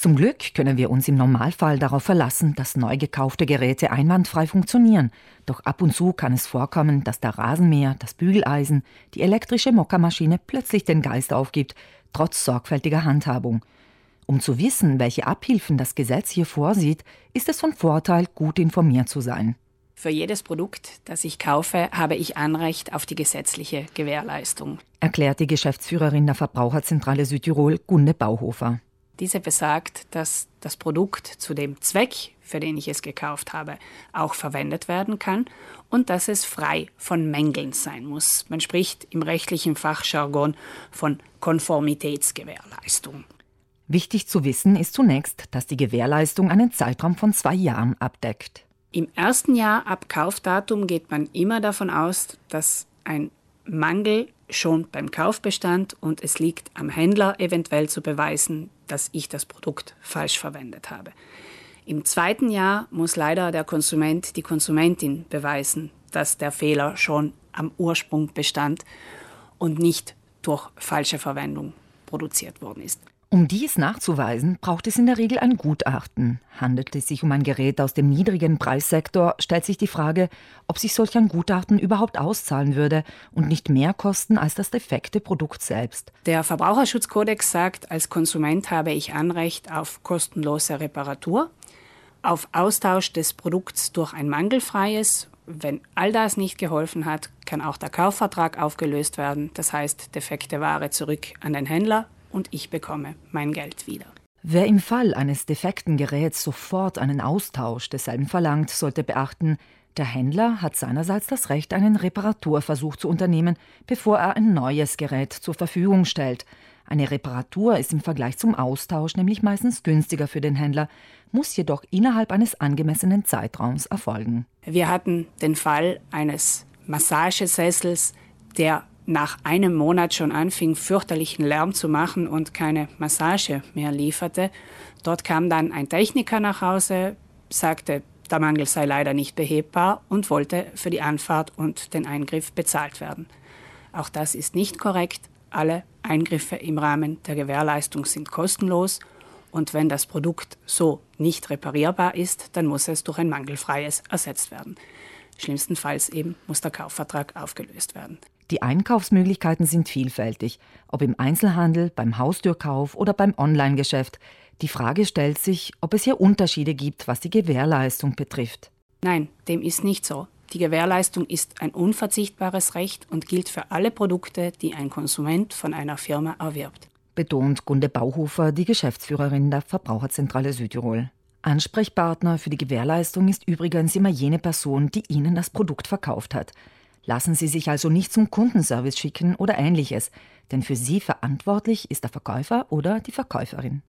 Zum Glück können wir uns im Normalfall darauf verlassen, dass neu gekaufte Geräte einwandfrei funktionieren. Doch ab und zu kann es vorkommen, dass der Rasenmäher, das Bügeleisen, die elektrische Mockermaschine plötzlich den Geist aufgibt, trotz sorgfältiger Handhabung. Um zu wissen, welche Abhilfen das Gesetz hier vorsieht, ist es von Vorteil, gut informiert zu sein. Für jedes Produkt, das ich kaufe, habe ich Anrecht auf die gesetzliche Gewährleistung, erklärt die Geschäftsführerin der Verbraucherzentrale Südtirol, Gunde Bauhofer. Diese besagt, dass das Produkt zu dem Zweck, für den ich es gekauft habe, auch verwendet werden kann und dass es frei von Mängeln sein muss. Man spricht im rechtlichen Fachjargon von Konformitätsgewährleistung. Wichtig zu wissen ist zunächst, dass die Gewährleistung einen Zeitraum von zwei Jahren abdeckt. Im ersten Jahr ab Kaufdatum geht man immer davon aus, dass ein Mangel schon beim Kauf bestand und es liegt am Händler eventuell zu beweisen, dass ich das Produkt falsch verwendet habe. Im zweiten Jahr muss leider der Konsument, die Konsumentin beweisen, dass der Fehler schon am Ursprung bestand und nicht durch falsche Verwendung produziert worden ist. Um dies nachzuweisen, braucht es in der Regel ein Gutachten. Handelt es sich um ein Gerät aus dem niedrigen Preissektor, stellt sich die Frage, ob sich solch ein Gutachten überhaupt auszahlen würde und nicht mehr kosten als das defekte Produkt selbst. Der Verbraucherschutzkodex sagt, als Konsument habe ich Anrecht auf kostenlose Reparatur, auf Austausch des Produkts durch ein mangelfreies. Wenn all das nicht geholfen hat, kann auch der Kaufvertrag aufgelöst werden. Das heißt, defekte Ware zurück an den Händler und ich bekomme mein Geld wieder. Wer im Fall eines defekten Geräts sofort einen Austausch desselben verlangt, sollte beachten, der Händler hat seinerseits das Recht, einen Reparaturversuch zu unternehmen, bevor er ein neues Gerät zur Verfügung stellt. Eine Reparatur ist im Vergleich zum Austausch nämlich meistens günstiger für den Händler, muss jedoch innerhalb eines angemessenen Zeitraums erfolgen. Wir hatten den Fall eines Massagesessels, der nach einem Monat schon anfing, fürchterlichen Lärm zu machen und keine Massage mehr lieferte. Dort kam dann ein Techniker nach Hause, sagte, der Mangel sei leider nicht behebbar und wollte für die Anfahrt und den Eingriff bezahlt werden. Auch das ist nicht korrekt. Alle Eingriffe im Rahmen der Gewährleistung sind kostenlos und wenn das Produkt so nicht reparierbar ist, dann muss es durch ein mangelfreies ersetzt werden. Schlimmstenfalls eben muss der Kaufvertrag aufgelöst werden. Die Einkaufsmöglichkeiten sind vielfältig, ob im Einzelhandel, beim Haustürkauf oder beim Onlinegeschäft. Die Frage stellt sich, ob es hier Unterschiede gibt, was die Gewährleistung betrifft. Nein, dem ist nicht so. Die Gewährleistung ist ein unverzichtbares Recht und gilt für alle Produkte, die ein Konsument von einer Firma erwirbt. Betont Gunde Bauhofer, die Geschäftsführerin der Verbraucherzentrale Südtirol. Ansprechpartner für die Gewährleistung ist übrigens immer jene Person, die Ihnen das Produkt verkauft hat. Lassen Sie sich also nicht zum Kundenservice schicken oder ähnliches, denn für Sie verantwortlich ist der Verkäufer oder die Verkäuferin.